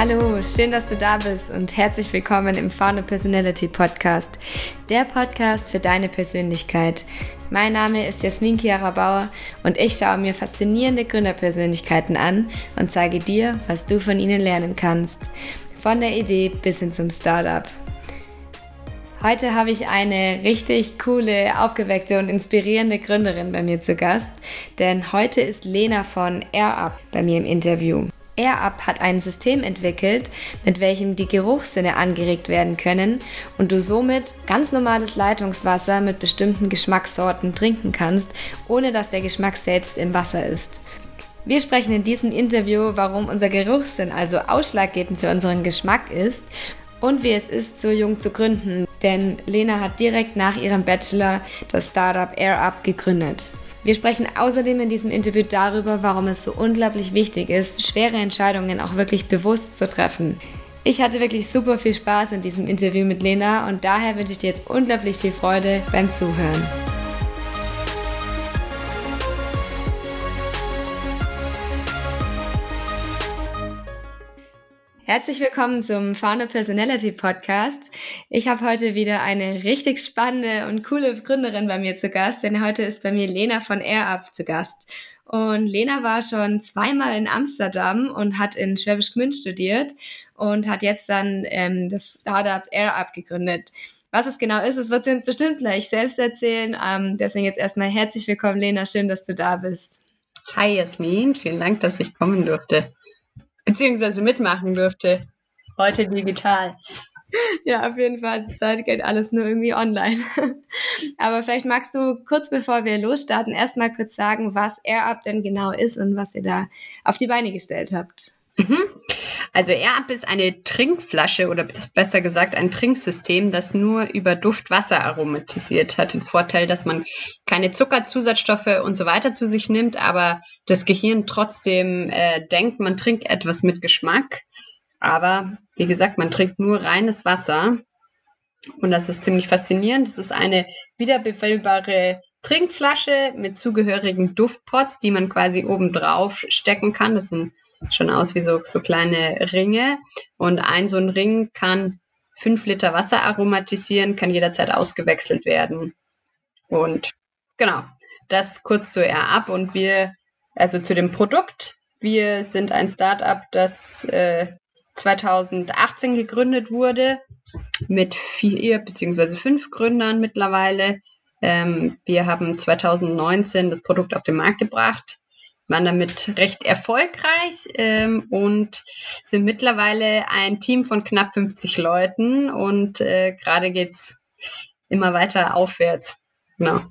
Hallo, schön, dass du da bist und herzlich willkommen im Founder Personality Podcast, der Podcast für deine Persönlichkeit. Mein Name ist Jasmin Chiara Bauer und ich schaue mir faszinierende Gründerpersönlichkeiten an und zeige dir, was du von ihnen lernen kannst. Von der Idee bis hin zum Startup. Heute habe ich eine richtig coole, aufgeweckte und inspirierende Gründerin bei mir zu Gast, denn heute ist Lena von AirUp bei mir im Interview. AirUp hat ein System entwickelt, mit welchem die Geruchssinne angeregt werden können und du somit ganz normales Leitungswasser mit bestimmten Geschmackssorten trinken kannst, ohne dass der Geschmack selbst im Wasser ist. Wir sprechen in diesem Interview, warum unser Geruchssinn also ausschlaggebend für unseren Geschmack ist und wie es ist, so jung zu gründen, denn Lena hat direkt nach ihrem Bachelor das Startup AirUp gegründet. Wir sprechen außerdem in diesem Interview darüber, warum es so unglaublich wichtig ist, schwere Entscheidungen auch wirklich bewusst zu treffen. Ich hatte wirklich super viel Spaß in diesem Interview mit Lena und daher wünsche ich dir jetzt unglaublich viel Freude beim Zuhören. Herzlich willkommen zum Founder Personality Podcast. Ich habe heute wieder eine richtig spannende und coole Gründerin bei mir zu Gast, denn heute ist bei mir Lena von AirUp zu Gast. Und Lena war schon zweimal in Amsterdam und hat in Schwäbisch Gmünd studiert und hat jetzt dann ähm, das Startup AirUp gegründet. Was es genau ist, das wird sie uns bestimmt gleich selbst erzählen. Ähm, deswegen jetzt erstmal herzlich willkommen, Lena. Schön, dass du da bist. Hi Jasmin, vielen Dank, dass ich kommen durfte beziehungsweise mitmachen dürfte. Heute digital. Ja, auf jeden Fall. Zurzeit geht alles nur irgendwie online. Aber vielleicht magst du kurz bevor wir losstarten, erstmal kurz sagen, was AirUp denn genau ist und was ihr da auf die Beine gestellt habt. Mhm. Also AirUp ist eine Trinkflasche oder besser gesagt ein Trinksystem, das nur über Duft Wasser aromatisiert hat. Den Vorteil, dass man keine Zucker, Zusatzstoffe und so weiter zu sich nimmt, aber das Gehirn trotzdem äh, denkt, man trinkt etwas mit Geschmack. Aber wie gesagt, man trinkt nur reines Wasser. Und das ist ziemlich faszinierend. Das ist eine wiederbefüllbare Trinkflasche mit zugehörigen Duftpots, die man quasi oben drauf stecken kann. Das sind schon aus wie so, so kleine Ringe. Und ein so ein Ring kann fünf Liter Wasser aromatisieren, kann jederzeit ausgewechselt werden. Und genau, das kurz zu R ab. Und wir, also zu dem Produkt. Wir sind ein Startup, das äh, 2018 gegründet wurde mit vier beziehungsweise fünf Gründern mittlerweile. Ähm, wir haben 2019 das Produkt auf den Markt gebracht waren damit recht erfolgreich ähm, und sind mittlerweile ein Team von knapp 50 Leuten und äh, gerade geht's immer weiter aufwärts. Genau.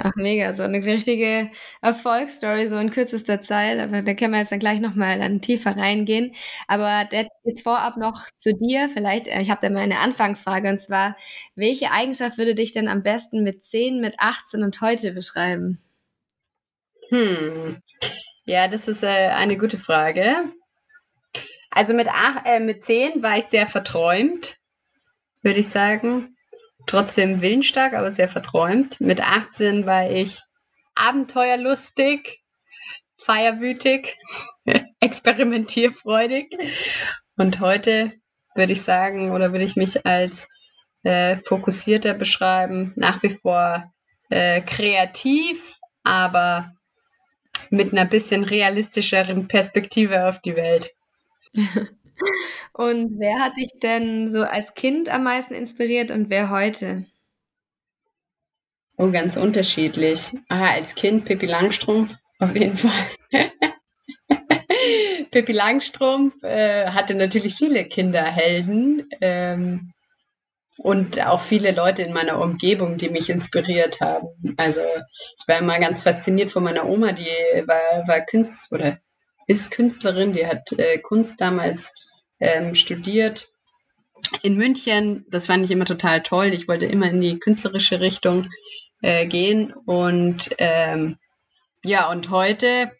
Ach, mega, so eine richtige Erfolgsstory, so in kürzester Zeit. Aber da können wir jetzt dann gleich nochmal dann tiefer reingehen. Aber jetzt vorab noch zu dir. Vielleicht, äh, ich habe da mal eine Anfangsfrage und zwar, welche Eigenschaft würde dich denn am besten mit 10, mit 18 und heute beschreiben? Hm. Ja, das ist äh, eine gute Frage. Also mit, ach, äh, mit 10 war ich sehr verträumt, würde ich sagen. Trotzdem willensstark, aber sehr verträumt. Mit 18 war ich abenteuerlustig, feierwütig, experimentierfreudig. Und heute würde ich sagen, oder würde ich mich als äh, fokussierter beschreiben, nach wie vor äh, kreativ, aber mit einer bisschen realistischeren Perspektive auf die Welt. und wer hat dich denn so als Kind am meisten inspiriert und wer heute? Oh, ganz unterschiedlich. Ah, als Kind Pippi Langstrumpf, auf jeden Fall. Pippi Langstrumpf äh, hatte natürlich viele Kinderhelden. Ähm, und auch viele Leute in meiner Umgebung, die mich inspiriert haben. Also ich war immer ganz fasziniert von meiner Oma, die war, war Künstler oder ist Künstlerin, die hat äh, Kunst damals ähm, studiert in München. Das fand ich immer total toll. Ich wollte immer in die künstlerische Richtung äh, gehen und ähm, ja, und heute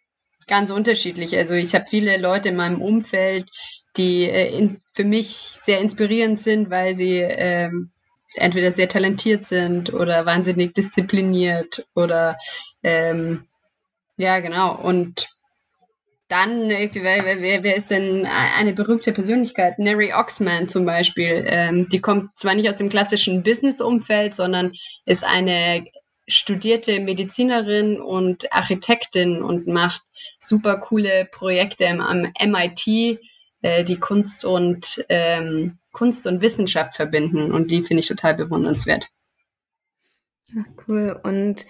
ganz unterschiedlich. Also ich habe viele Leute in meinem Umfeld, die äh, in, für mich sehr inspirierend sind, weil sie ähm, entweder sehr talentiert sind oder wahnsinnig diszipliniert oder ähm, ja, genau. Und dann, äh, wer, wer, wer ist denn eine berühmte Persönlichkeit? Neri Oxman zum Beispiel. Ähm, die kommt zwar nicht aus dem klassischen Business-Umfeld, sondern ist eine studierte Medizinerin und Architektin und macht super coole Projekte am MIT, äh, die Kunst und ähm, Kunst und Wissenschaft verbinden und die finde ich total bewundernswert. Ach, cool. Und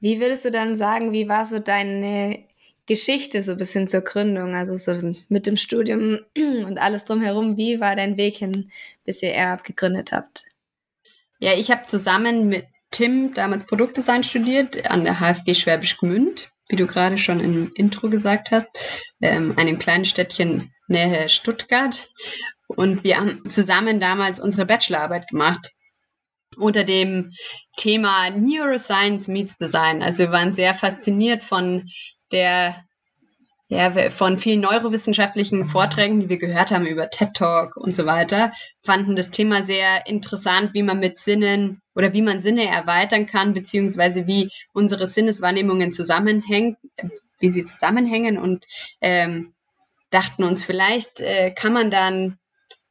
wie würdest du dann sagen, wie war so deine Geschichte so bis hin zur Gründung, also so mit dem Studium und alles drumherum, wie war dein Weg hin, bis ihr Air gegründet habt? Ja, ich habe zusammen mit Tim damals Produktdesign studiert an der HFG Schwäbisch Gmünd, wie du gerade schon im Intro gesagt hast, ähm, einem kleinen Städtchen nähe Stuttgart. Und wir haben zusammen damals unsere Bachelorarbeit gemacht unter dem Thema Neuroscience meets Design. Also wir waren sehr fasziniert von der ja, von vielen neurowissenschaftlichen Vorträgen, die wir gehört haben über TED Talk und so weiter, fanden das Thema sehr interessant, wie man mit Sinnen oder wie man Sinne erweitern kann, beziehungsweise wie unsere Sinneswahrnehmungen zusammenhängen, wie sie zusammenhängen und ähm, dachten uns, vielleicht äh, kann man dann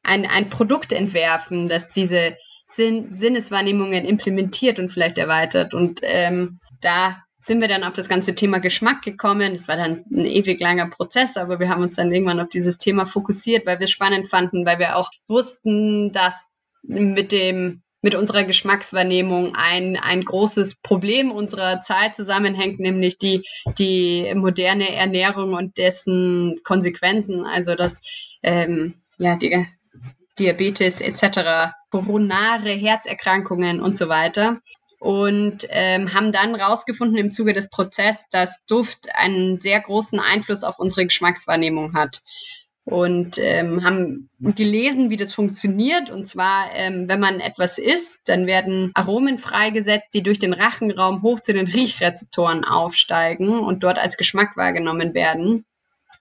ein, ein Produkt entwerfen, das diese Sinn, Sinneswahrnehmungen implementiert und vielleicht erweitert. Und ähm, da sind wir dann auf das ganze Thema Geschmack gekommen. Das war dann ein ewig langer Prozess, aber wir haben uns dann irgendwann auf dieses Thema fokussiert, weil wir es spannend fanden, weil wir auch wussten, dass mit dem mit unserer Geschmackswahrnehmung ein, ein großes Problem unserer Zeit zusammenhängt, nämlich die, die moderne Ernährung und dessen Konsequenzen, also dass ähm, ja, die Diabetes etc., koronare Herzerkrankungen und so weiter und ähm, haben dann rausgefunden im Zuge des Prozesses, dass Duft einen sehr großen Einfluss auf unsere Geschmackswahrnehmung hat. Und ähm, haben gelesen, wie das funktioniert. Und zwar, ähm, wenn man etwas isst, dann werden Aromen freigesetzt, die durch den Rachenraum hoch zu den Riechrezeptoren aufsteigen und dort als Geschmack wahrgenommen werden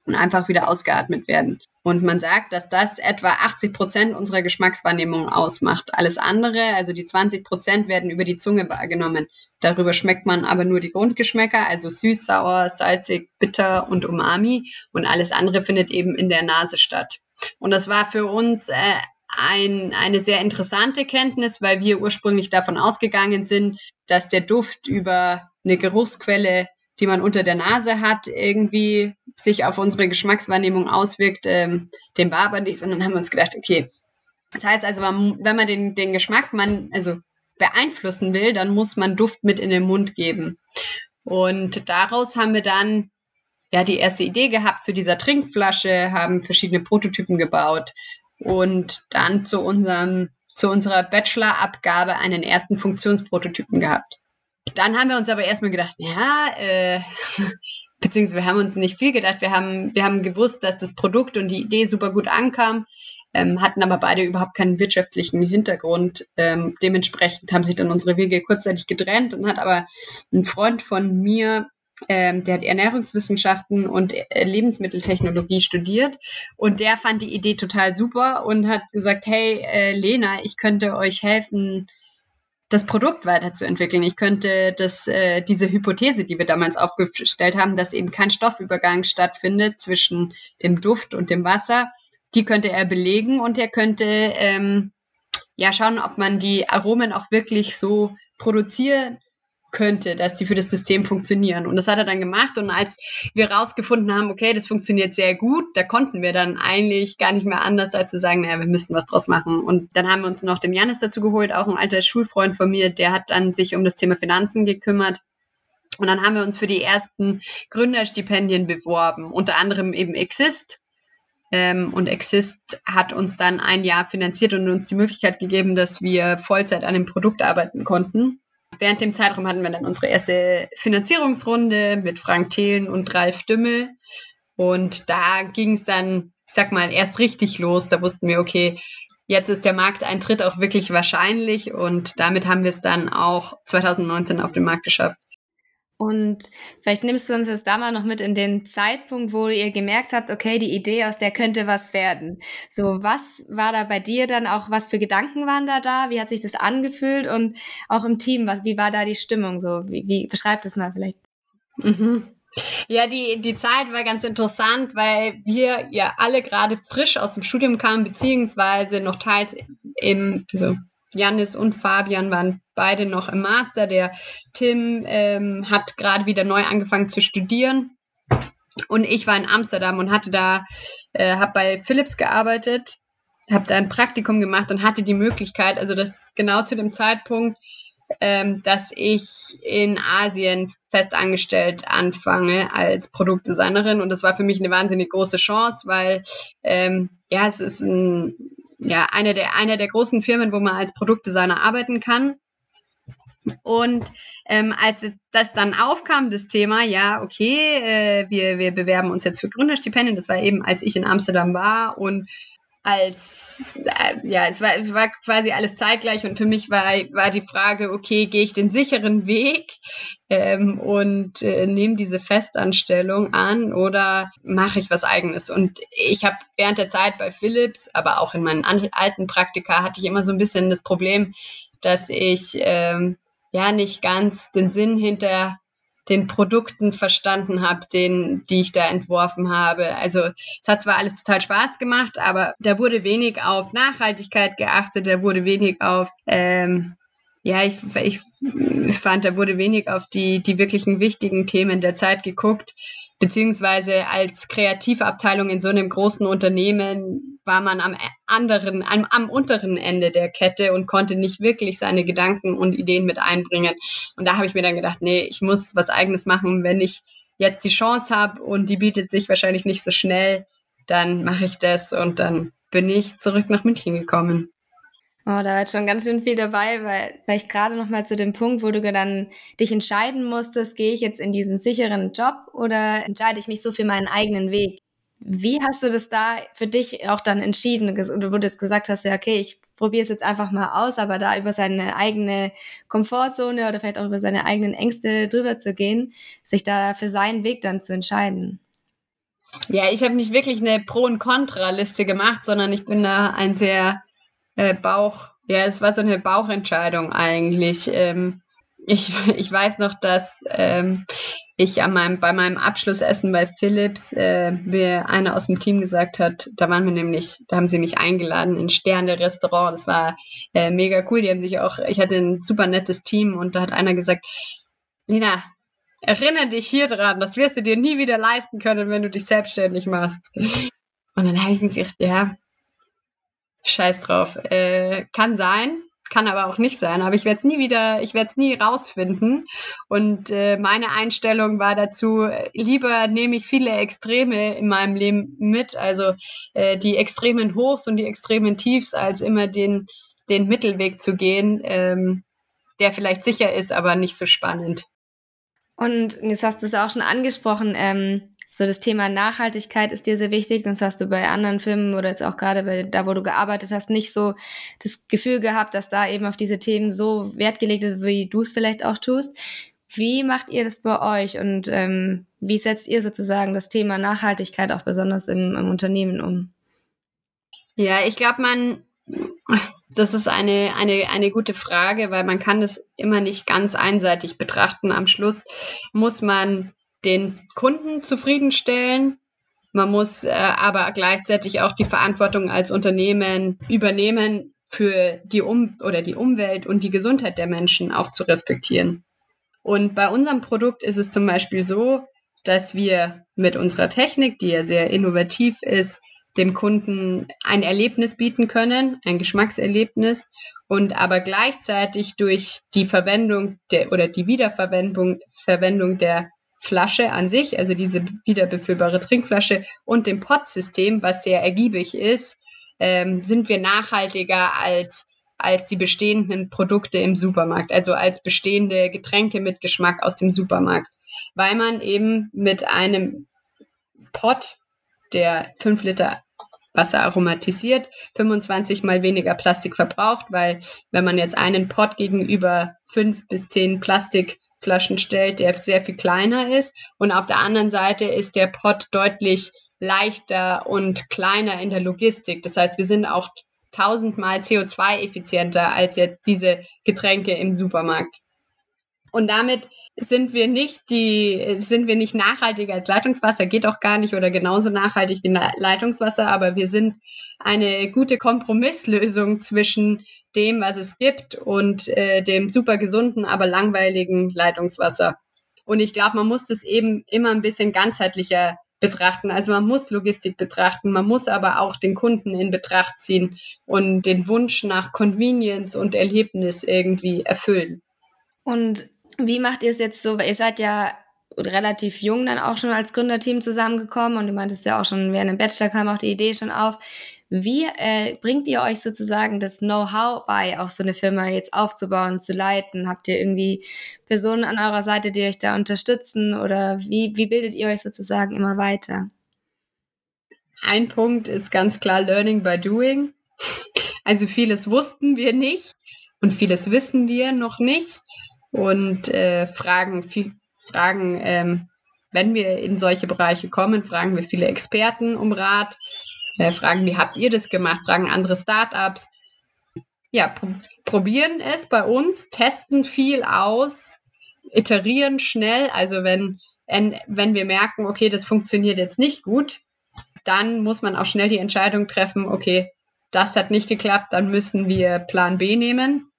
und einfach wieder ausgeatmet werden. Und man sagt, dass das etwa 80 Prozent unserer Geschmackswahrnehmung ausmacht. Alles andere, also die 20 Prozent, werden über die Zunge wahrgenommen. Darüber schmeckt man aber nur die Grundgeschmäcker, also süß, sauer, salzig, bitter und umami. Und alles andere findet eben in der Nase statt. Und das war für uns äh, ein, eine sehr interessante Kenntnis, weil wir ursprünglich davon ausgegangen sind, dass der Duft über eine Geruchsquelle die man unter der Nase hat, irgendwie sich auf unsere Geschmackswahrnehmung auswirkt. Ähm, dem war aber nicht, sondern haben wir uns gedacht, okay, das heißt also, wenn man den, den Geschmack man, also beeinflussen will, dann muss man Duft mit in den Mund geben. Und daraus haben wir dann ja die erste Idee gehabt zu dieser Trinkflasche, haben verschiedene Prototypen gebaut und dann zu unserem zu unserer Bachelorabgabe einen ersten Funktionsprototypen gehabt. Dann haben wir uns aber erstmal gedacht, ja, äh, beziehungsweise wir haben uns nicht viel gedacht. Wir haben, wir haben gewusst, dass das Produkt und die Idee super gut ankam, ähm, hatten aber beide überhaupt keinen wirtschaftlichen Hintergrund. Ähm, dementsprechend haben sich dann unsere Wege kurzzeitig getrennt und hat aber ein Freund von mir, ähm, der hat Ernährungswissenschaften und äh, Lebensmitteltechnologie studiert und der fand die Idee total super und hat gesagt, hey äh, Lena, ich könnte euch helfen, das Produkt weiterzuentwickeln. Ich könnte das, äh, diese Hypothese, die wir damals aufgestellt haben, dass eben kein Stoffübergang stattfindet zwischen dem Duft und dem Wasser, die könnte er belegen und er könnte ähm, ja schauen, ob man die Aromen auch wirklich so produzieren könnte, dass die für das System funktionieren. Und das hat er dann gemacht. Und als wir rausgefunden haben, okay, das funktioniert sehr gut, da konnten wir dann eigentlich gar nicht mehr anders, als zu sagen, naja, wir müssten was draus machen. Und dann haben wir uns noch den Janis dazu geholt, auch ein alter Schulfreund von mir, der hat dann sich um das Thema Finanzen gekümmert. Und dann haben wir uns für die ersten Gründerstipendien beworben, unter anderem eben Exist. Ähm, und Exist hat uns dann ein Jahr finanziert und uns die Möglichkeit gegeben, dass wir Vollzeit an dem Produkt arbeiten konnten während dem Zeitraum hatten wir dann unsere erste Finanzierungsrunde mit Frank Thelen und Ralf Dümmel. Und da ging es dann, ich sag mal, erst richtig los. Da wussten wir, okay, jetzt ist der Markteintritt auch wirklich wahrscheinlich. Und damit haben wir es dann auch 2019 auf den Markt geschafft. Und vielleicht nimmst du uns jetzt da mal noch mit in den Zeitpunkt, wo ihr gemerkt habt, okay, die Idee, aus der könnte was werden. So, was war da bei dir dann auch, was für Gedanken waren da da? Wie hat sich das angefühlt? Und auch im Team, was, wie war da die Stimmung so? Wie, wie beschreibt es mal vielleicht? Mhm. Ja, die, die Zeit war ganz interessant, weil wir ja alle gerade frisch aus dem Studium kamen, beziehungsweise noch teils im, also Janis und Fabian waren beide noch im Master. Der Tim ähm, hat gerade wieder neu angefangen zu studieren. Und ich war in Amsterdam und hatte da, äh, habe bei Philips gearbeitet, habe da ein Praktikum gemacht und hatte die Möglichkeit, also das genau zu dem Zeitpunkt, ähm, dass ich in Asien festangestellt anfange als Produktdesignerin. Und das war für mich eine wahnsinnig große Chance, weil ähm, ja, es ist ein, ja, eine der, eine der großen Firmen, wo man als Produktdesigner arbeiten kann. Und ähm, als das dann aufkam, das Thema, ja, okay, äh, wir, wir bewerben uns jetzt für Gründerstipendien, das war eben, als ich in Amsterdam war und als, äh, ja, es war, es war quasi alles zeitgleich und für mich war, war die Frage, okay, gehe ich den sicheren Weg ähm, und äh, nehme diese Festanstellung an oder mache ich was eigenes? Und ich habe während der Zeit bei Philips, aber auch in meinen alten Praktika, hatte ich immer so ein bisschen das Problem, dass ich ähm, ja nicht ganz den Sinn hinter den Produkten verstanden habe, den, die ich da entworfen habe. Also es hat zwar alles total Spaß gemacht, aber da wurde wenig auf Nachhaltigkeit geachtet, da wurde wenig auf ähm, ja, ich, ich fand, da wurde wenig auf die, die wirklichen wichtigen Themen der Zeit geguckt beziehungsweise als Kreativabteilung in so einem großen Unternehmen war man am anderen, am, am, unteren Ende der Kette und konnte nicht wirklich seine Gedanken und Ideen mit einbringen. Und da habe ich mir dann gedacht, nee, ich muss was eigenes machen, wenn ich jetzt die Chance habe und die bietet sich wahrscheinlich nicht so schnell, dann mache ich das und dann bin ich zurück nach München gekommen. Oh, da war jetzt schon ganz schön viel dabei, weil, ich gerade noch mal zu dem Punkt, wo du dann dich entscheiden musstest, gehe ich jetzt in diesen sicheren Job oder entscheide ich mich so für meinen eigenen Weg? Wie hast du das da für dich auch dann entschieden? Wo du jetzt gesagt hast, ja, okay, ich probiere es jetzt einfach mal aus, aber da über seine eigene Komfortzone oder vielleicht auch über seine eigenen Ängste drüber zu gehen, sich da für seinen Weg dann zu entscheiden. Ja, ich habe nicht wirklich eine Pro- und Kontra-Liste gemacht, sondern ich bin da ein sehr äh, Bauch, ja, es war so eine Bauchentscheidung eigentlich. Ähm, ich, ich weiß noch, dass ähm, ich an meinem, bei meinem Abschlussessen bei Philips äh, mir einer aus dem Team gesagt hat, da waren wir nämlich, da haben sie mich eingeladen in Sterne-Restaurant. Das war äh, mega cool. Die haben sich auch, ich hatte ein super nettes Team und da hat einer gesagt, Lina, erinnere dich hier dran, das wirst du dir nie wieder leisten können, wenn du dich selbstständig machst. Und dann habe ich mir gedacht, ja, Scheiß drauf. Äh, kann sein, kann aber auch nicht sein. Aber ich werde es nie wieder, ich werde es nie rausfinden. Und äh, meine Einstellung war dazu, lieber nehme ich viele Extreme in meinem Leben mit, also äh, die extremen Hochs und die extremen Tiefs, als immer den, den Mittelweg zu gehen, ähm, der vielleicht sicher ist, aber nicht so spannend. Und jetzt hast du es auch schon angesprochen, ähm, so das Thema Nachhaltigkeit ist dir sehr wichtig. Das hast du bei anderen Filmen oder jetzt auch gerade bei da, wo du gearbeitet hast, nicht so das Gefühl gehabt, dass da eben auf diese Themen so Wert gelegt ist, wie du es vielleicht auch tust. Wie macht ihr das bei euch und ähm, wie setzt ihr sozusagen das Thema Nachhaltigkeit auch besonders im, im Unternehmen um? Ja, ich glaube, man, das ist eine, eine, eine gute Frage, weil man kann das immer nicht ganz einseitig betrachten. Am Schluss muss man den Kunden zufriedenstellen. Man muss äh, aber gleichzeitig auch die Verantwortung als Unternehmen übernehmen, für die um oder die Umwelt und die Gesundheit der Menschen auch zu respektieren. Und bei unserem Produkt ist es zum Beispiel so, dass wir mit unserer Technik, die ja sehr innovativ ist, dem Kunden ein Erlebnis bieten können, ein Geschmackserlebnis und aber gleichzeitig durch die Verwendung der oder die Wiederverwendung Verwendung der Flasche an sich, also diese wiederbefüllbare Trinkflasche und dem Pot-System, was sehr ergiebig ist, ähm, sind wir nachhaltiger als, als die bestehenden Produkte im Supermarkt, also als bestehende Getränke mit Geschmack aus dem Supermarkt, weil man eben mit einem Pot, der 5 Liter Wasser aromatisiert, 25 mal weniger Plastik verbraucht, weil wenn man jetzt einen Pot gegenüber 5 bis 10 Plastik Flaschen stellt, der sehr viel kleiner ist. Und auf der anderen Seite ist der Pot deutlich leichter und kleiner in der Logistik. Das heißt, wir sind auch tausendmal CO2-effizienter als jetzt diese Getränke im Supermarkt. Und damit sind wir nicht die, sind wir nicht nachhaltiger als Leitungswasser, geht auch gar nicht oder genauso nachhaltig wie Leitungswasser, aber wir sind eine gute Kompromisslösung zwischen dem, was es gibt und äh, dem super gesunden, aber langweiligen Leitungswasser. Und ich glaube, man muss das eben immer ein bisschen ganzheitlicher betrachten. Also man muss Logistik betrachten, man muss aber auch den Kunden in Betracht ziehen und den Wunsch nach Convenience und Erlebnis irgendwie erfüllen. Und wie macht ihr es jetzt so? Ihr seid ja relativ jung dann auch schon als Gründerteam zusammengekommen und du meintest ja auch schon, während dem Bachelor kam auch die Idee schon auf. Wie äh, bringt ihr euch sozusagen das Know-how bei, auch so eine Firma jetzt aufzubauen, zu leiten? Habt ihr irgendwie Personen an eurer Seite, die euch da unterstützen oder wie, wie bildet ihr euch sozusagen immer weiter? Ein Punkt ist ganz klar Learning by Doing. Also vieles wussten wir nicht und vieles wissen wir noch nicht und äh, fragen, viel, fragen ähm, wenn wir in solche Bereiche kommen, fragen wir viele Experten um Rat, äh, fragen, wie habt ihr das gemacht, fragen andere Startups. Ja, pr probieren es bei uns, testen viel aus, iterieren schnell. Also wenn, wenn wir merken, okay, das funktioniert jetzt nicht gut, dann muss man auch schnell die Entscheidung treffen, okay, das hat nicht geklappt, dann müssen wir Plan B nehmen.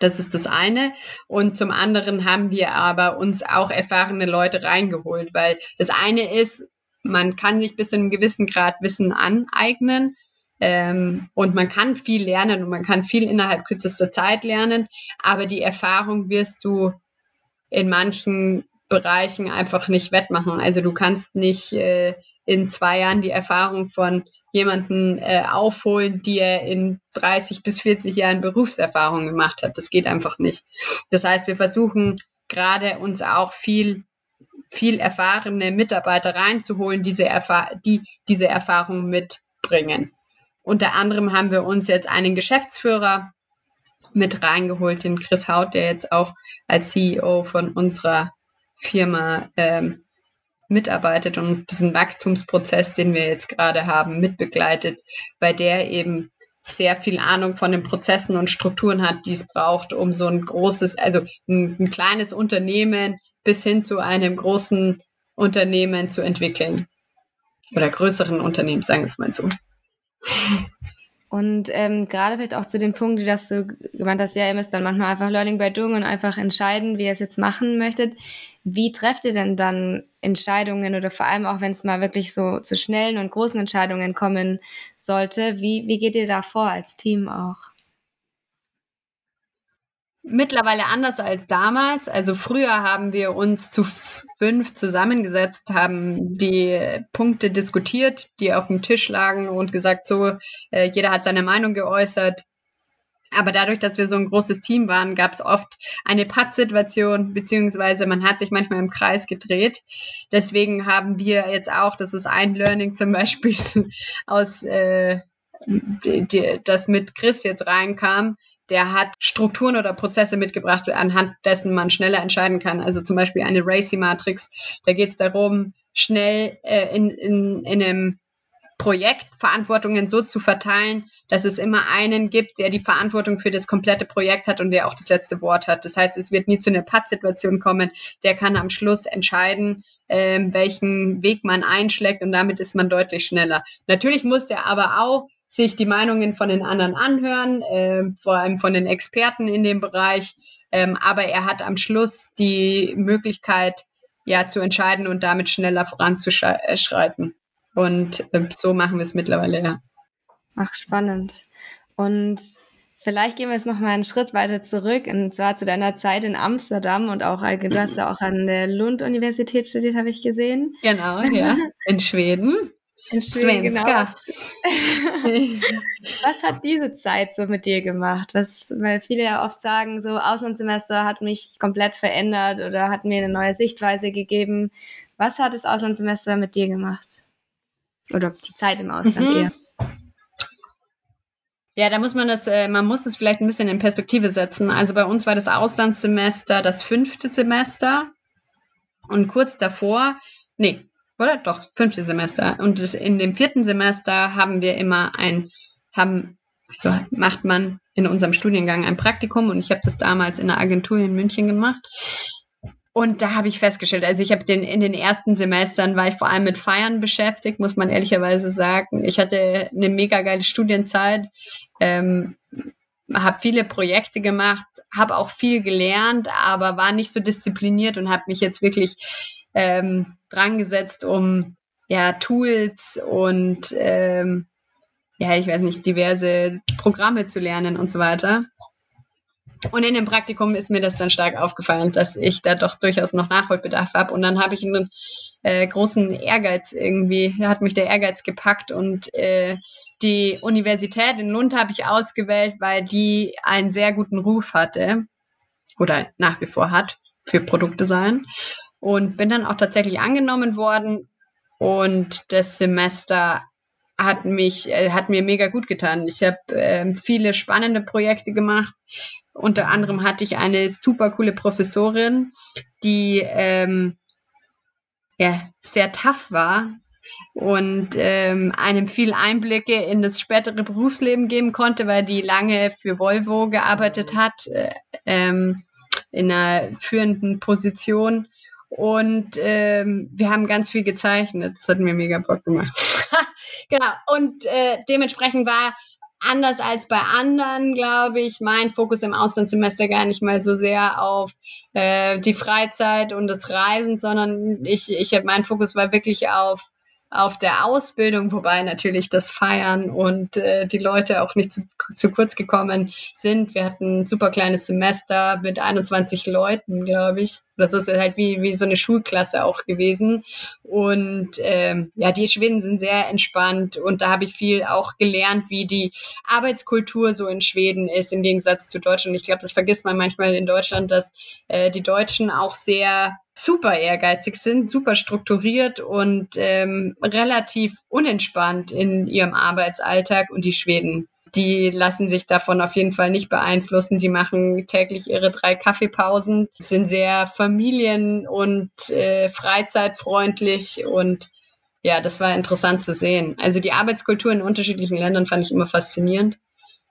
Das ist das eine. Und zum anderen haben wir aber uns auch erfahrene Leute reingeholt, weil das eine ist, man kann sich bis zu einem gewissen Grad Wissen aneignen. Ähm, und man kann viel lernen und man kann viel innerhalb kürzester Zeit lernen, aber die Erfahrung wirst du in manchen Bereichen einfach nicht wettmachen. Also du kannst nicht äh, in zwei Jahren die Erfahrung von jemanden äh, aufholen, die er in 30 bis 40 Jahren Berufserfahrung gemacht hat. Das geht einfach nicht. Das heißt, wir versuchen gerade uns auch viel viel erfahrene Mitarbeiter reinzuholen, diese die diese Erfahrung mitbringen. Unter anderem haben wir uns jetzt einen Geschäftsführer mit reingeholt, den Chris Haut, der jetzt auch als CEO von unserer Firma ähm, mitarbeitet und diesen Wachstumsprozess, den wir jetzt gerade haben, mitbegleitet, bei der eben sehr viel Ahnung von den Prozessen und Strukturen hat, die es braucht, um so ein großes, also ein, ein kleines Unternehmen bis hin zu einem großen Unternehmen zu entwickeln. Oder größeren Unternehmen, sagen wir es mal so. Und ähm, gerade vielleicht auch zu dem Punkt, dass du gemeint hast, ja, ihr müsst dann manchmal einfach Learning by Doing und einfach entscheiden, wie ihr es jetzt machen möchtet. Wie trefft ihr denn dann Entscheidungen oder vor allem auch, wenn es mal wirklich so zu schnellen und großen Entscheidungen kommen sollte, wie, wie geht ihr da vor als Team auch? Mittlerweile anders als damals. Also früher haben wir uns zu fünf zusammengesetzt, haben die Punkte diskutiert, die auf dem Tisch lagen und gesagt, so, äh, jeder hat seine Meinung geäußert. Aber dadurch, dass wir so ein großes Team waren, gab es oft eine Pattsituation, beziehungsweise man hat sich manchmal im Kreis gedreht. Deswegen haben wir jetzt auch, das ist ein Learning zum Beispiel aus, äh, das mit Chris jetzt reinkam, der hat Strukturen oder Prozesse mitgebracht, anhand dessen man schneller entscheiden kann. Also zum Beispiel eine Racy-Matrix. Da geht es darum, schnell äh, in, in, in einem Projekt Verantwortungen so zu verteilen, dass es immer einen gibt, der die Verantwortung für das komplette Projekt hat und der auch das letzte Wort hat. Das heißt, es wird nie zu einer Pattsituation kommen. Der kann am Schluss entscheiden, ähm, welchen Weg man einschlägt und damit ist man deutlich schneller. Natürlich muss der aber auch sich die Meinungen von den anderen anhören, äh, vor allem von den Experten in dem Bereich. Ähm, aber er hat am Schluss die Möglichkeit, ja, zu entscheiden und damit schneller voranzuschreiten. Und äh, so machen wir es mittlerweile, ja. Ach, spannend. Und vielleicht gehen wir jetzt noch mal einen Schritt weiter zurück, und zwar zu deiner Zeit in Amsterdam und auch, du hast ja auch an der Lund-Universität studiert, habe ich gesehen. Genau, ja, in Schweden. In Schweden, genau. Was hat diese Zeit so mit dir gemacht? Was, weil viele ja oft sagen, so Auslandssemester hat mich komplett verändert oder hat mir eine neue Sichtweise gegeben. Was hat das Auslandssemester mit dir gemacht? Oder die Zeit im Ausland mhm. eher? Ja, da muss man das, äh, man muss es vielleicht ein bisschen in Perspektive setzen. Also bei uns war das Auslandssemester das fünfte Semester und kurz davor, nee, oder? Doch, fünfte Semester. Und in dem vierten Semester haben wir immer ein, haben, also macht man in unserem Studiengang ein Praktikum und ich habe das damals in einer Agentur in München gemacht. Und da habe ich festgestellt, also ich habe den in den ersten Semestern war ich vor allem mit Feiern beschäftigt, muss man ehrlicherweise sagen. Ich hatte eine mega geile Studienzeit, ähm, habe viele Projekte gemacht, habe auch viel gelernt, aber war nicht so diszipliniert und habe mich jetzt wirklich ähm, dran gesetzt, um ja Tools und ähm, ja, ich weiß nicht, diverse Programme zu lernen und so weiter. Und in dem Praktikum ist mir das dann stark aufgefallen, dass ich da doch durchaus noch Nachholbedarf habe. Und dann habe ich einen äh, großen Ehrgeiz irgendwie, hat mich der Ehrgeiz gepackt. Und äh, die Universität in Lund habe ich ausgewählt, weil die einen sehr guten Ruf hatte oder nach wie vor hat für Produktdesign und bin dann auch tatsächlich angenommen worden. Und das Semester hat mich äh, hat mir mega gut getan. Ich habe äh, viele spannende Projekte gemacht. Unter anderem hatte ich eine super coole Professorin, die ähm, ja, sehr tough war und ähm, einem viel Einblicke in das spätere Berufsleben geben konnte, weil die lange für Volvo gearbeitet hat, äh, ähm, in einer führenden Position. Und ähm, wir haben ganz viel gezeichnet. Das hat mir mega Bock gemacht. genau. Und äh, dementsprechend war anders als bei anderen, glaube ich, mein Fokus im Auslandssemester gar nicht mal so sehr auf äh, die Freizeit und das Reisen, sondern ich, ich mein Fokus war wirklich auf auf der Ausbildung, wobei natürlich das Feiern und äh, die Leute auch nicht zu, zu kurz gekommen sind. Wir hatten ein super kleines Semester mit 21 Leuten, glaube ich. Das ist halt wie, wie so eine Schulklasse auch gewesen. Und ähm, ja, die Schweden sind sehr entspannt und da habe ich viel auch gelernt, wie die Arbeitskultur so in Schweden ist, im Gegensatz zu Deutschland. Ich glaube, das vergisst man manchmal in Deutschland, dass äh, die Deutschen auch sehr super ehrgeizig sind, super strukturiert und ähm, relativ unentspannt in ihrem Arbeitsalltag und die Schweden. Die lassen sich davon auf jeden Fall nicht beeinflussen. Die machen täglich ihre drei Kaffeepausen, sind sehr familien- und äh, freizeitfreundlich und ja, das war interessant zu sehen. Also die Arbeitskultur in unterschiedlichen Ländern fand ich immer faszinierend.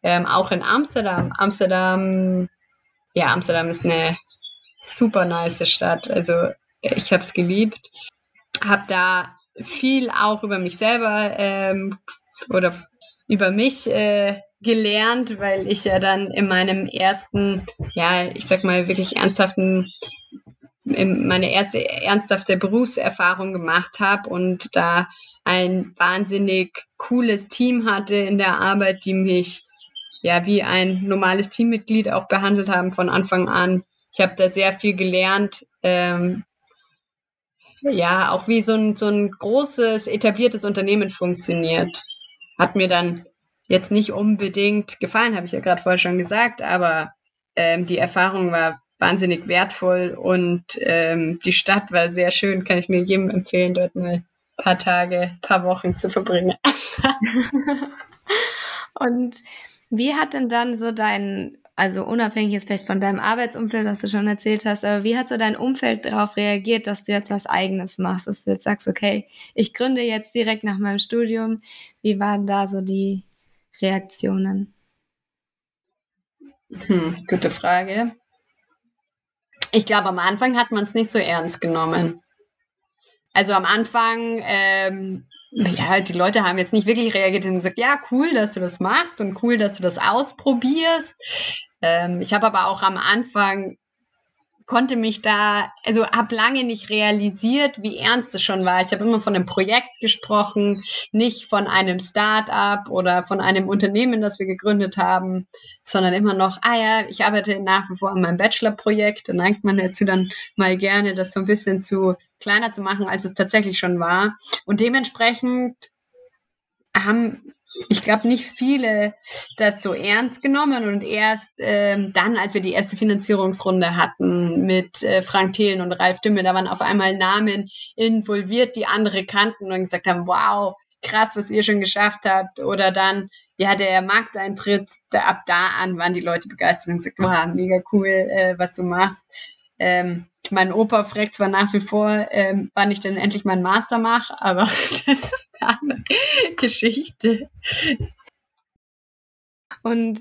Ähm, auch in Amsterdam. Amsterdam, ja, Amsterdam ist eine super nice Stadt. Also ich habe es geliebt. Habe da viel auch über mich selber ähm, oder über mich äh, gelernt, weil ich ja dann in meinem ersten, ja, ich sag mal wirklich ernsthaften, meine erste ernsthafte Berufserfahrung gemacht habe und da ein wahnsinnig cooles Team hatte in der Arbeit, die mich ja wie ein normales Teammitglied auch behandelt haben von Anfang an ich habe da sehr viel gelernt. Ähm, ja, auch wie so ein, so ein großes, etabliertes Unternehmen funktioniert. Hat mir dann jetzt nicht unbedingt gefallen, habe ich ja gerade vorher schon gesagt, aber ähm, die Erfahrung war wahnsinnig wertvoll und ähm, die Stadt war sehr schön, kann ich mir jedem empfehlen, dort mal ein paar Tage, paar Wochen zu verbringen. und wie hat denn dann so dein also unabhängig jetzt vielleicht von deinem Arbeitsumfeld, was du schon erzählt hast, aber wie hat so dein Umfeld darauf reagiert, dass du jetzt was eigenes machst, dass du jetzt sagst, okay, ich gründe jetzt direkt nach meinem Studium. Wie waren da so die Reaktionen? Hm, gute Frage. Ich glaube, am Anfang hat man es nicht so ernst genommen. Also am Anfang, ähm, ja, die Leute haben jetzt nicht wirklich reagiert und gesagt, ja, cool, dass du das machst und cool, dass du das ausprobierst. Ähm, ich habe aber auch am Anfang konnte mich da, also habe lange nicht realisiert, wie ernst es schon war. Ich habe immer von einem Projekt gesprochen, nicht von einem Start-up oder von einem Unternehmen, das wir gegründet haben, sondern immer noch, ah ja, ich arbeite nach wie vor an meinem Bachelor-Projekt. Da neigt man dazu dann mal gerne, das so ein bisschen zu kleiner zu machen, als es tatsächlich schon war. Und dementsprechend haben ich glaube, nicht viele das so ernst genommen und erst ähm, dann, als wir die erste Finanzierungsrunde hatten mit äh, Frank Thelen und Ralf Dümme, da waren auf einmal Namen involviert, die andere kannten und gesagt haben, wow, krass, was ihr schon geschafft habt. Oder dann, ja, der Markteintritt, da, ab da an waren die Leute begeistert und gesagt, wow, mega cool, äh, was du machst. Ähm, mein Opa fragt zwar nach wie vor, ähm, wann ich denn endlich meinen Master mache, aber das ist eine Geschichte. Und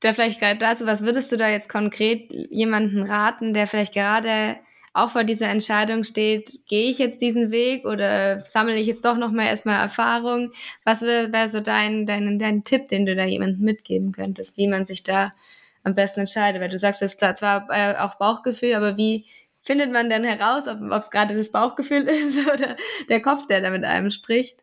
da vielleicht gerade dazu, was würdest du da jetzt konkret jemanden raten, der vielleicht gerade auch vor dieser Entscheidung steht, gehe ich jetzt diesen Weg oder sammle ich jetzt doch noch mal erstmal Erfahrung? Was wäre wär so dein, dein, dein Tipp, den du da jemandem mitgeben könntest, wie man sich da am besten entscheidet? Weil du sagst jetzt da zwar äh, auch Bauchgefühl, aber wie findet man denn heraus, ob es gerade das Bauchgefühl ist oder der Kopf, der da mit einem spricht,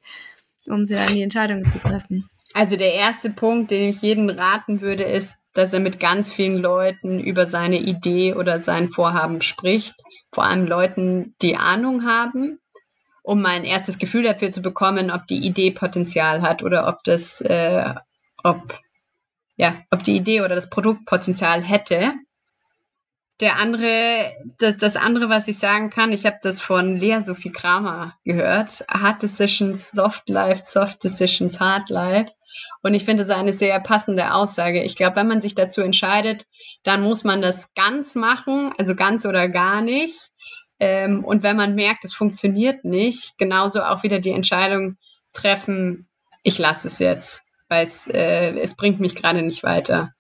um sie dann die Entscheidung zu treffen? Also der erste Punkt, den ich jedem raten würde, ist, dass er mit ganz vielen Leuten über seine Idee oder sein Vorhaben spricht, vor allem Leuten, die Ahnung haben, um mal ein erstes Gefühl dafür zu bekommen, ob die Idee Potenzial hat oder ob das, äh, ob, ja, ob die Idee oder das Produkt Potenzial hätte. Der andere, das, das andere, was ich sagen kann, ich habe das von Lea Sophie Kramer gehört. Hard Decisions, Soft Life, Soft Decisions, Hard Life. Und ich finde es eine sehr passende Aussage. Ich glaube, wenn man sich dazu entscheidet, dann muss man das ganz machen, also ganz oder gar nicht. Ähm, und wenn man merkt, es funktioniert nicht, genauso auch wieder die Entscheidung treffen, ich lasse es jetzt, weil es, äh, es bringt mich gerade nicht weiter.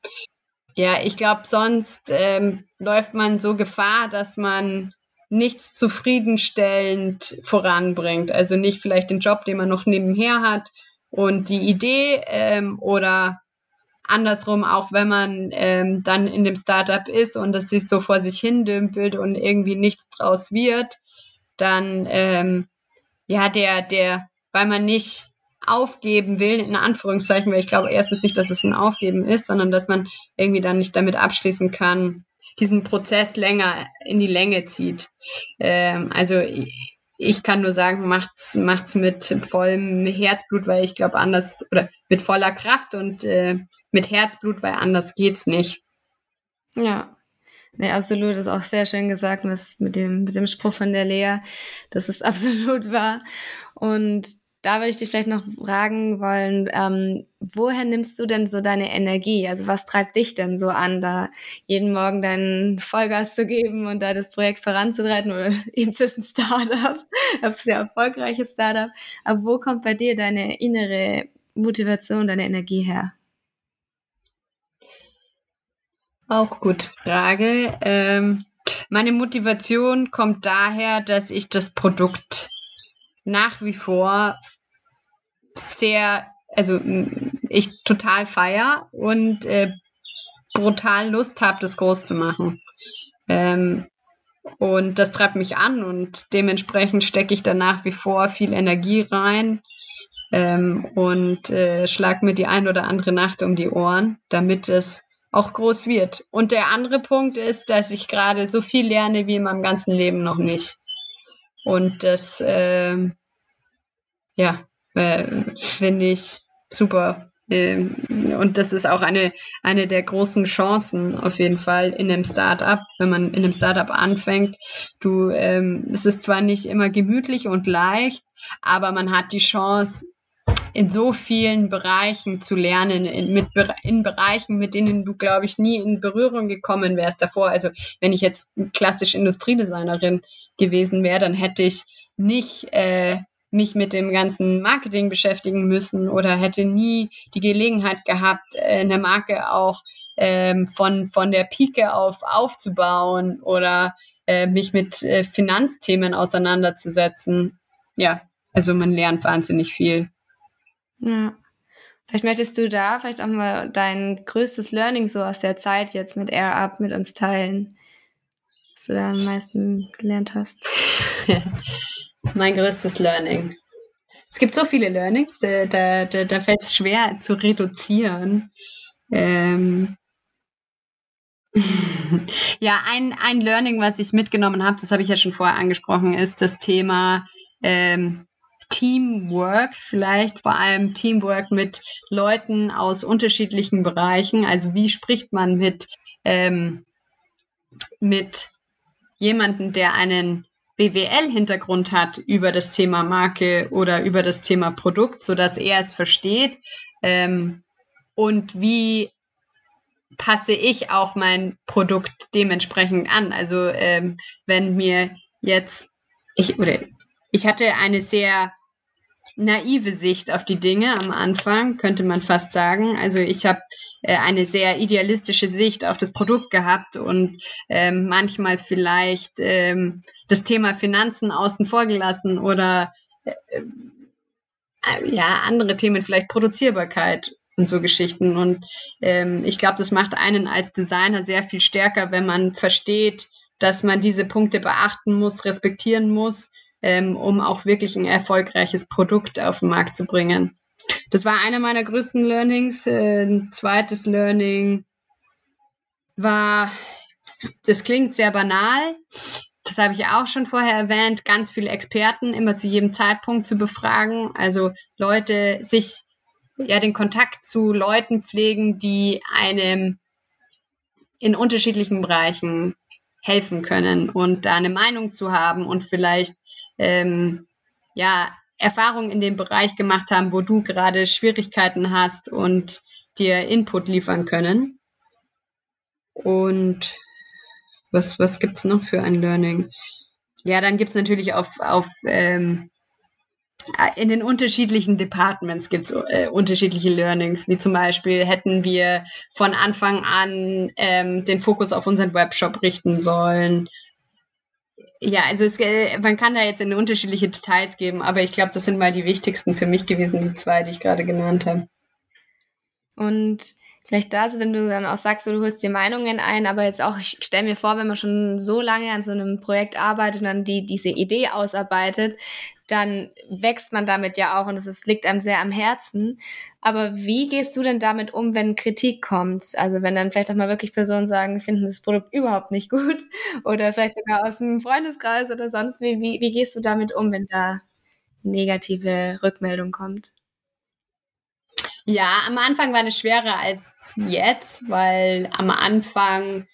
Ja, ich glaube, sonst ähm, läuft man so Gefahr, dass man nichts zufriedenstellend voranbringt. Also nicht vielleicht den Job, den man noch nebenher hat, und die Idee ähm, oder andersrum, auch wenn man ähm, dann in dem Startup ist und es sich so vor sich hin dümpelt und irgendwie nichts draus wird, dann ähm, ja, der, der, weil man nicht aufgeben will, in Anführungszeichen, weil ich glaube erstens nicht, dass es ein Aufgeben ist, sondern dass man irgendwie dann nicht damit abschließen kann, diesen Prozess länger in die Länge zieht. Ähm, also ich kann nur sagen, macht's, macht's mit vollem Herzblut, weil ich glaube anders oder mit voller Kraft und äh, mit Herzblut, weil anders geht's nicht. Ja. Nee, absolut, das ist auch sehr schön gesagt, was mit dem, mit dem Spruch von der Lea, das ist absolut wahr. Und da würde ich dich vielleicht noch fragen wollen, ähm, woher nimmst du denn so deine Energie? Also was treibt dich denn so an, da jeden Morgen deinen Vollgas zu geben und da das Projekt voranzutreiben oder inzwischen Startup, sehr erfolgreiches Startup. Aber wo kommt bei dir deine innere Motivation, deine Energie her? Auch gute Frage. Ähm, meine Motivation kommt daher, dass ich das Produkt nach wie vor sehr, also ich total feier und äh, brutal Lust habe, das groß zu machen. Ähm, und das treibt mich an und dementsprechend stecke ich da nach wie vor viel Energie rein ähm, und äh, schlag mir die ein oder andere Nacht um die Ohren, damit es auch groß wird. Und der andere Punkt ist, dass ich gerade so viel lerne wie in meinem ganzen Leben noch nicht. Und das, äh, ja, finde ich super. Ähm, und das ist auch eine, eine der großen Chancen auf jeden Fall in einem Startup, wenn man in einem Startup anfängt. Du, ähm, es ist zwar nicht immer gemütlich und leicht, aber man hat die Chance, in so vielen Bereichen zu lernen, in, mit, in Bereichen, mit denen du, glaube ich, nie in Berührung gekommen wärst davor. Also wenn ich jetzt klassisch Industriedesignerin gewesen wäre, dann hätte ich nicht äh, mich mit dem ganzen Marketing beschäftigen müssen oder hätte nie die Gelegenheit gehabt, äh, eine Marke auch ähm, von, von der Pike auf aufzubauen oder äh, mich mit äh, Finanzthemen auseinanderzusetzen. Ja, also man lernt wahnsinnig viel. Ja. Vielleicht möchtest du da vielleicht auch mal dein größtes Learning so aus der Zeit jetzt mit Air Up mit uns teilen, was du da am meisten gelernt hast. mein größtes Learning. Es gibt so viele Learnings, da, da, da, fällt es schwer zu reduzieren. Ähm ja, ein, ein Learning, was ich mitgenommen habe, das habe ich ja schon vorher angesprochen, ist das Thema ähm, Teamwork, vielleicht vor allem Teamwork mit Leuten aus unterschiedlichen Bereichen. Also wie spricht man mit, ähm, mit jemandem, der einen BWL-Hintergrund hat über das Thema Marke oder über das Thema Produkt, sodass er es versteht. Ähm, und wie passe ich auch mein Produkt dementsprechend an? Also ähm, wenn mir jetzt ich oder ich hatte eine sehr naive Sicht auf die Dinge am Anfang, könnte man fast sagen. Also ich habe äh, eine sehr idealistische Sicht auf das Produkt gehabt und ähm, manchmal vielleicht ähm, das Thema Finanzen außen vor gelassen oder äh, äh, ja, andere Themen, vielleicht Produzierbarkeit und so Geschichten. Und ähm, ich glaube, das macht einen als Designer sehr viel stärker, wenn man versteht, dass man diese Punkte beachten muss, respektieren muss, ähm, um auch wirklich ein erfolgreiches Produkt auf den Markt zu bringen. Das war einer meiner größten Learnings. Äh, ein zweites Learning war, das klingt sehr banal, das habe ich auch schon vorher erwähnt, ganz viele Experten immer zu jedem Zeitpunkt zu befragen. Also Leute, sich ja den Kontakt zu Leuten pflegen, die einem in unterschiedlichen Bereichen helfen können und da eine Meinung zu haben und vielleicht ähm, ja Erfahrungen in dem Bereich gemacht haben, wo du gerade Schwierigkeiten hast und dir Input liefern können. Und was, was gibt es noch für ein Learning? Ja, dann gibt es natürlich auf, auf ähm, in den unterschiedlichen Departments gibt es äh, unterschiedliche Learnings, wie zum Beispiel hätten wir von Anfang an ähm, den Fokus auf unseren Webshop richten sollen. Ja, also es, äh, man kann da jetzt in unterschiedliche Details geben, aber ich glaube, das sind mal die wichtigsten für mich gewesen, die zwei, die ich gerade genannt habe. Und vielleicht da, wenn du dann auch sagst, du holst dir Meinungen ein, aber jetzt auch, ich stelle mir vor, wenn man schon so lange an so einem Projekt arbeitet und dann die, diese Idee ausarbeitet, dann wächst man damit ja auch und es liegt einem sehr am Herzen. Aber wie gehst du denn damit um, wenn Kritik kommt? Also wenn dann vielleicht auch mal wirklich Personen sagen, finden das Produkt überhaupt nicht gut oder vielleicht sogar aus dem Freundeskreis oder sonst wie. Wie, wie gehst du damit um, wenn da negative Rückmeldung kommt? Ja, am Anfang war es schwerer als jetzt, weil am Anfang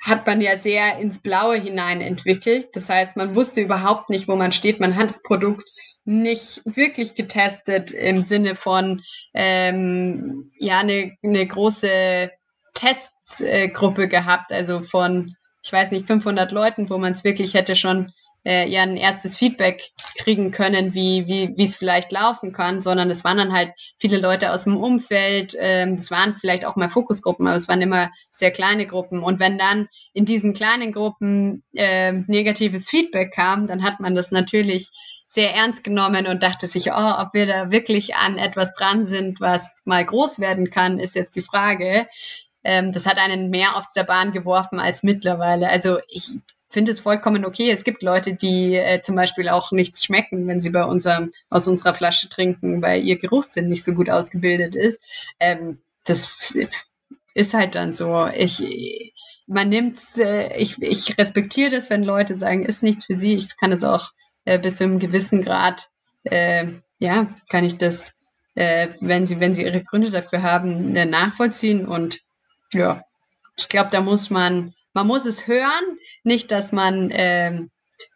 hat man ja sehr ins Blaue hinein entwickelt. Das heißt, man wusste überhaupt nicht, wo man steht. Man hat das Produkt nicht wirklich getestet im Sinne von ähm, ja eine, eine große Testgruppe gehabt, also von ich weiß nicht 500 Leuten, wo man es wirklich hätte schon äh, ja ein erstes Feedback kriegen können, wie wie es vielleicht laufen kann, sondern es waren dann halt viele Leute aus dem Umfeld, ähm, das waren vielleicht auch mal Fokusgruppen, aber es waren immer sehr kleine Gruppen und wenn dann in diesen kleinen Gruppen äh, negatives Feedback kam, dann hat man das natürlich sehr ernst genommen und dachte sich, oh, ob wir da wirklich an etwas dran sind, was mal groß werden kann, ist jetzt die Frage. Ähm, das hat einen mehr auf der Bahn geworfen als mittlerweile. Also ich finde es vollkommen okay. Es gibt Leute, die äh, zum Beispiel auch nichts schmecken, wenn sie bei unserem, aus unserer Flasche trinken, weil ihr Geruchssinn nicht so gut ausgebildet ist. Ähm, das ist halt dann so. Ich, man nimmt, äh, ich, ich respektiere das, wenn Leute sagen, ist nichts für sie. Ich kann es auch äh, bis zu einem gewissen Grad, äh, ja, kann ich das, äh, wenn sie, wenn sie ihre Gründe dafür haben, äh, nachvollziehen und ja, ich glaube, da muss man man muss es hören, nicht, dass man ähm,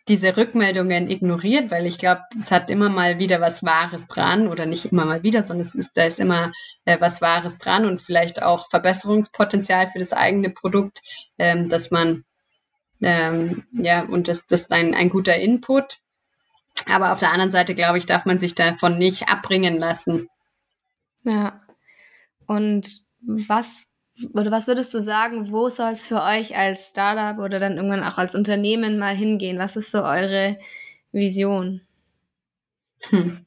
diese Rückmeldungen ignoriert, weil ich glaube, es hat immer mal wieder was Wahres dran oder nicht immer mal wieder, sondern es ist, da ist immer äh, was Wahres dran und vielleicht auch Verbesserungspotenzial für das eigene Produkt, ähm, dass man ähm, ja und das, das ist ein, ein guter Input. Aber auf der anderen Seite, glaube ich, darf man sich davon nicht abbringen lassen. Ja. Und was oder was würdest du sagen, wo soll es für euch als Startup oder dann irgendwann auch als Unternehmen mal hingehen? Was ist so eure Vision? Hm.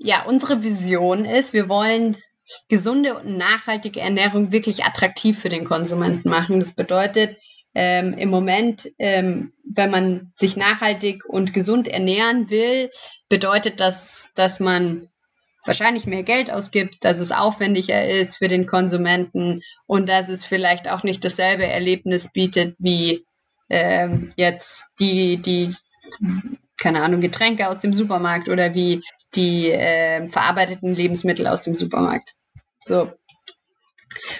Ja, unsere Vision ist, wir wollen gesunde und nachhaltige Ernährung wirklich attraktiv für den Konsumenten machen. Das bedeutet, ähm, im Moment, ähm, wenn man sich nachhaltig und gesund ernähren will, bedeutet das, dass man wahrscheinlich mehr Geld ausgibt, dass es aufwendiger ist für den Konsumenten und dass es vielleicht auch nicht dasselbe Erlebnis bietet wie ähm, jetzt die, die, keine Ahnung, Getränke aus dem Supermarkt oder wie die äh, verarbeiteten Lebensmittel aus dem Supermarkt. So.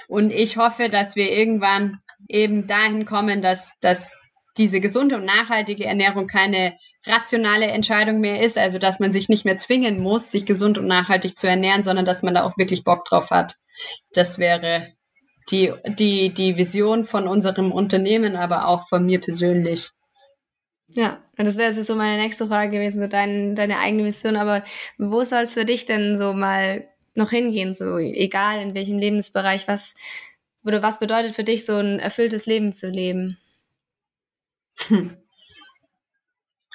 Und ich hoffe, dass wir irgendwann eben dahin kommen, dass, dass diese gesunde und nachhaltige Ernährung keine rationale Entscheidung mehr ist, also dass man sich nicht mehr zwingen muss, sich gesund und nachhaltig zu ernähren, sondern dass man da auch wirklich Bock drauf hat. Das wäre die, die, die Vision von unserem Unternehmen, aber auch von mir persönlich. Ja, das wäre so meine nächste Frage gewesen, so dein, deine eigene Mission. Aber wo soll es für dich denn so mal noch hingehen? So egal in welchem Lebensbereich, was oder was bedeutet für dich so ein erfülltes Leben zu leben? Hm.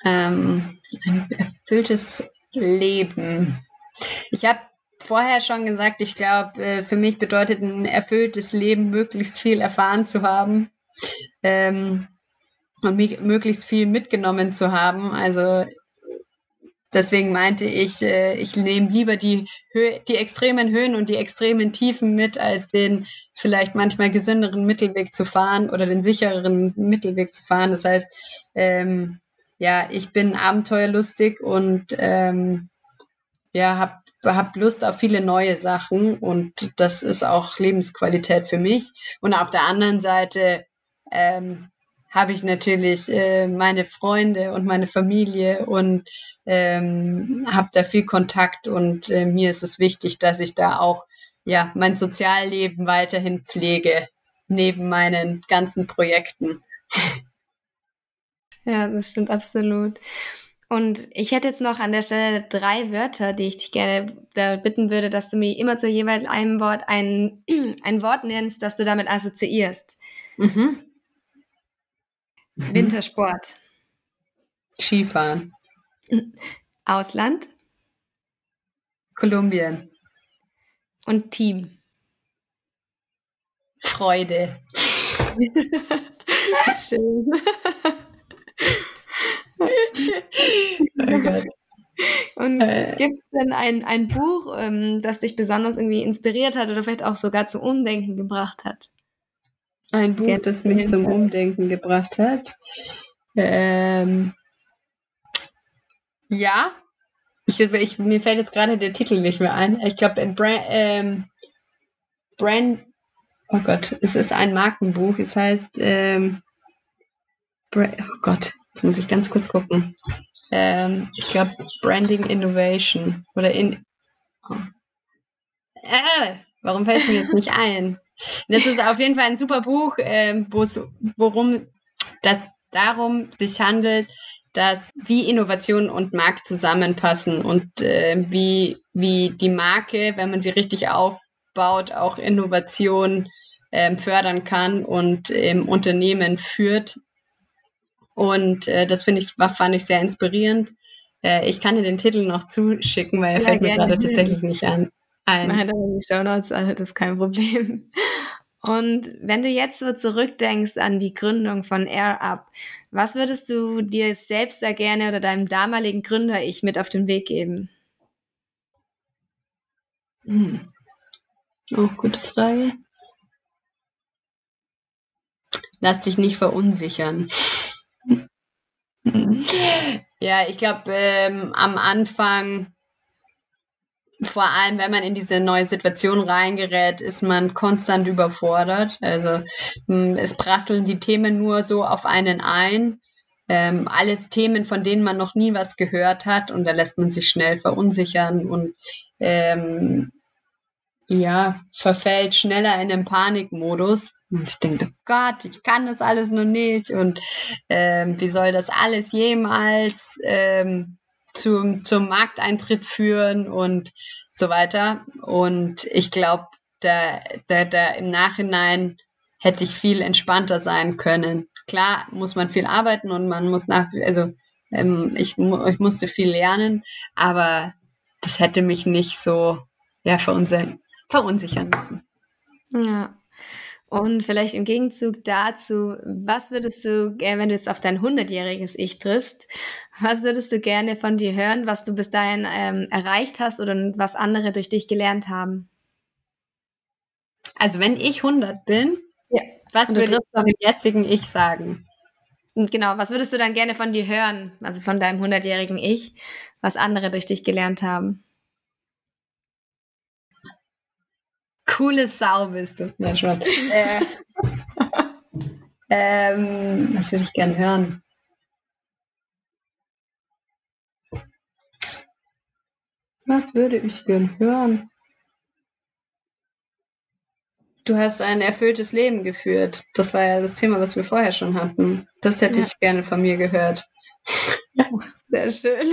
Ähm, ein erfülltes Leben. Ich habe vorher schon gesagt, ich glaube, äh, für mich bedeutet ein erfülltes Leben, möglichst viel erfahren zu haben ähm, und möglichst viel mitgenommen zu haben. Also deswegen meinte ich, äh, ich nehme lieber die, Hö die extremen Höhen und die extremen Tiefen mit, als den vielleicht manchmal gesünderen Mittelweg zu fahren oder den sichereren Mittelweg zu fahren. Das heißt, ähm, ja, ich bin abenteuerlustig und ähm, ja, habe hab Lust auf viele neue Sachen und das ist auch Lebensqualität für mich. Und auf der anderen Seite ähm, habe ich natürlich äh, meine Freunde und meine Familie und ähm, habe da viel Kontakt und äh, mir ist es wichtig, dass ich da auch ja mein Sozialleben weiterhin pflege neben meinen ganzen Projekten. Ja, das stimmt absolut. Und ich hätte jetzt noch an der Stelle drei Wörter, die ich dich gerne da bitten würde, dass du mir immer zu jeweils einem Wort ein, ein Wort nennst, das du damit assoziierst. Mhm. Mhm. Wintersport. Skifahren. Ausland. Kolumbien. Und Team. Freude. Schön. oh. Und äh, gibt es denn ein, ein Buch, ähm, das dich besonders irgendwie inspiriert hat oder vielleicht auch sogar zum Umdenken gebracht hat? Ein Buch, das mich zum Umdenken gebracht hat. Ähm, ja, ich, ich, mir fällt jetzt gerade der Titel nicht mehr ein. Ich glaube, Brand, ähm, Brand, oh Gott, es ist ein Markenbuch. Es heißt, ähm, Brand, oh Gott, jetzt muss ich ganz kurz gucken. Ähm, ich glaube, Branding Innovation oder in. Oh. Äh, warum fällt es mir jetzt nicht ein? Das ist auf jeden Fall ein super Buch, äh, worum das darum sich handelt, dass wie Innovation und Markt zusammenpassen und äh, wie, wie die Marke, wenn man sie richtig aufbaut, auch Innovation äh, fördern kann und im Unternehmen führt. Und äh, das finde ich, fand ich sehr inspirierend. Äh, ich kann dir den Titel noch zuschicken, weil er ja, fällt mir gerade tatsächlich nicht an. Ein. Ich meine, die Show Notes, also das ist kein Problem. Und wenn du jetzt so zurückdenkst an die Gründung von Air Up, was würdest du dir selbst da gerne oder deinem damaligen Gründer ich mit auf den Weg geben? Hm. Auch oh, gute Frage. Lass dich nicht verunsichern. ja, ich glaube, ähm, am Anfang vor allem, wenn man in diese neue Situation reingerät, ist man konstant überfordert. Also hm, es prasseln die Themen nur so auf einen ein. Ähm, alles Themen, von denen man noch nie was gehört hat und da lässt man sich schnell verunsichern und ähm, ja, verfällt schneller in den Panikmodus. Und ich denke, oh Gott, ich kann das alles noch nicht und ähm, wie soll das alles jemals ähm, zum, zum Markteintritt führen und so weiter. Und ich glaube, da, da, da im Nachhinein hätte ich viel entspannter sein können. Klar muss man viel arbeiten und man muss nach, also ähm, ich, ich musste viel lernen, aber das hätte mich nicht so ja, verunsichern, verunsichern müssen. Ja. Und vielleicht im Gegenzug dazu, was würdest du, wenn du jetzt auf dein 100-jähriges Ich triffst, was würdest du gerne von dir hören, was du bis dahin ähm, erreicht hast oder was andere durch dich gelernt haben? Also wenn ich 100 bin, ja. was würde ich dem jetzigen Ich sagen? Genau, was würdest du dann gerne von dir hören, also von deinem 100-jährigen Ich, was andere durch dich gelernt haben? Coole Sau bist du. Nein, schon. äh, ähm, was würde ich gerne hören? Was würde ich gern hören? Du hast ein erfülltes Leben geführt. Das war ja das Thema, was wir vorher schon hatten. Das hätte ja. ich gerne von mir gehört. Sehr schön.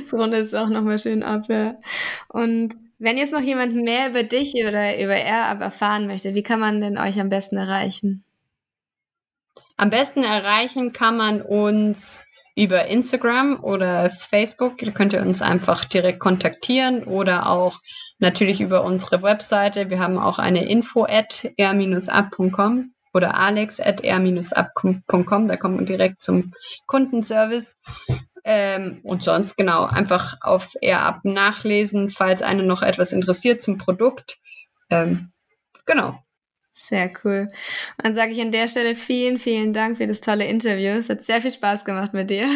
Das rundet es auch nochmal schön ab, ja. Und wenn jetzt noch jemand mehr über dich oder über AirUp erfahren möchte, wie kann man denn euch am besten erreichen? Am besten erreichen kann man uns über Instagram oder Facebook. Da könnt ihr uns einfach direkt kontaktieren oder auch natürlich über unsere Webseite. Wir haben auch eine info at r-up.com oder alex at r-up.com. Da kommt man direkt zum Kundenservice. Ähm, und sonst genau einfach auf AirUp nachlesen, falls einen noch etwas interessiert zum Produkt. Ähm, genau. Sehr cool. Und dann sage ich an der Stelle vielen, vielen Dank für das tolle Interview. Es hat sehr viel Spaß gemacht mit dir.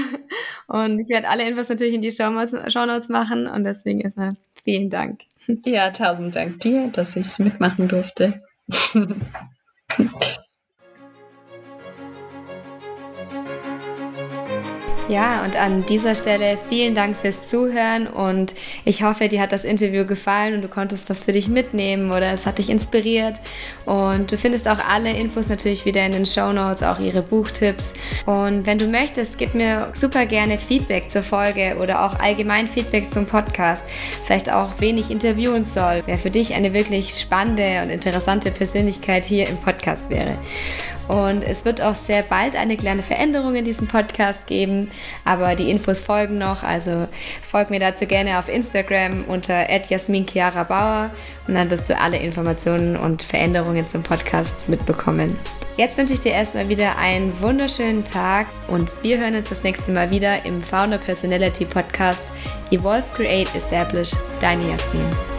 Und ich werde alle Infos natürlich in die Show Notes machen und deswegen erstmal vielen Dank. Ja, tausend Dank dir, dass ich mitmachen durfte. Ja, und an dieser Stelle vielen Dank fürs Zuhören und ich hoffe, dir hat das Interview gefallen und du konntest was für dich mitnehmen oder es hat dich inspiriert. Und du findest auch alle Infos natürlich wieder in den Show Notes, auch ihre Buchtipps. Und wenn du möchtest, gib mir super gerne Feedback zur Folge oder auch allgemein Feedback zum Podcast. Vielleicht auch, wen ich interviewen soll, wer für dich eine wirklich spannende und interessante Persönlichkeit hier im Podcast wäre. Und es wird auch sehr bald eine kleine Veränderung in diesem Podcast geben, aber die Infos folgen noch. Also folg mir dazu gerne auf Instagram unter Bauer und dann wirst du alle Informationen und Veränderungen zum Podcast mitbekommen. Jetzt wünsche ich dir erstmal wieder einen wunderschönen Tag und wir hören uns das nächste Mal wieder im Founder Personality Podcast Evolve, Create, Establish. Deine Jasmin.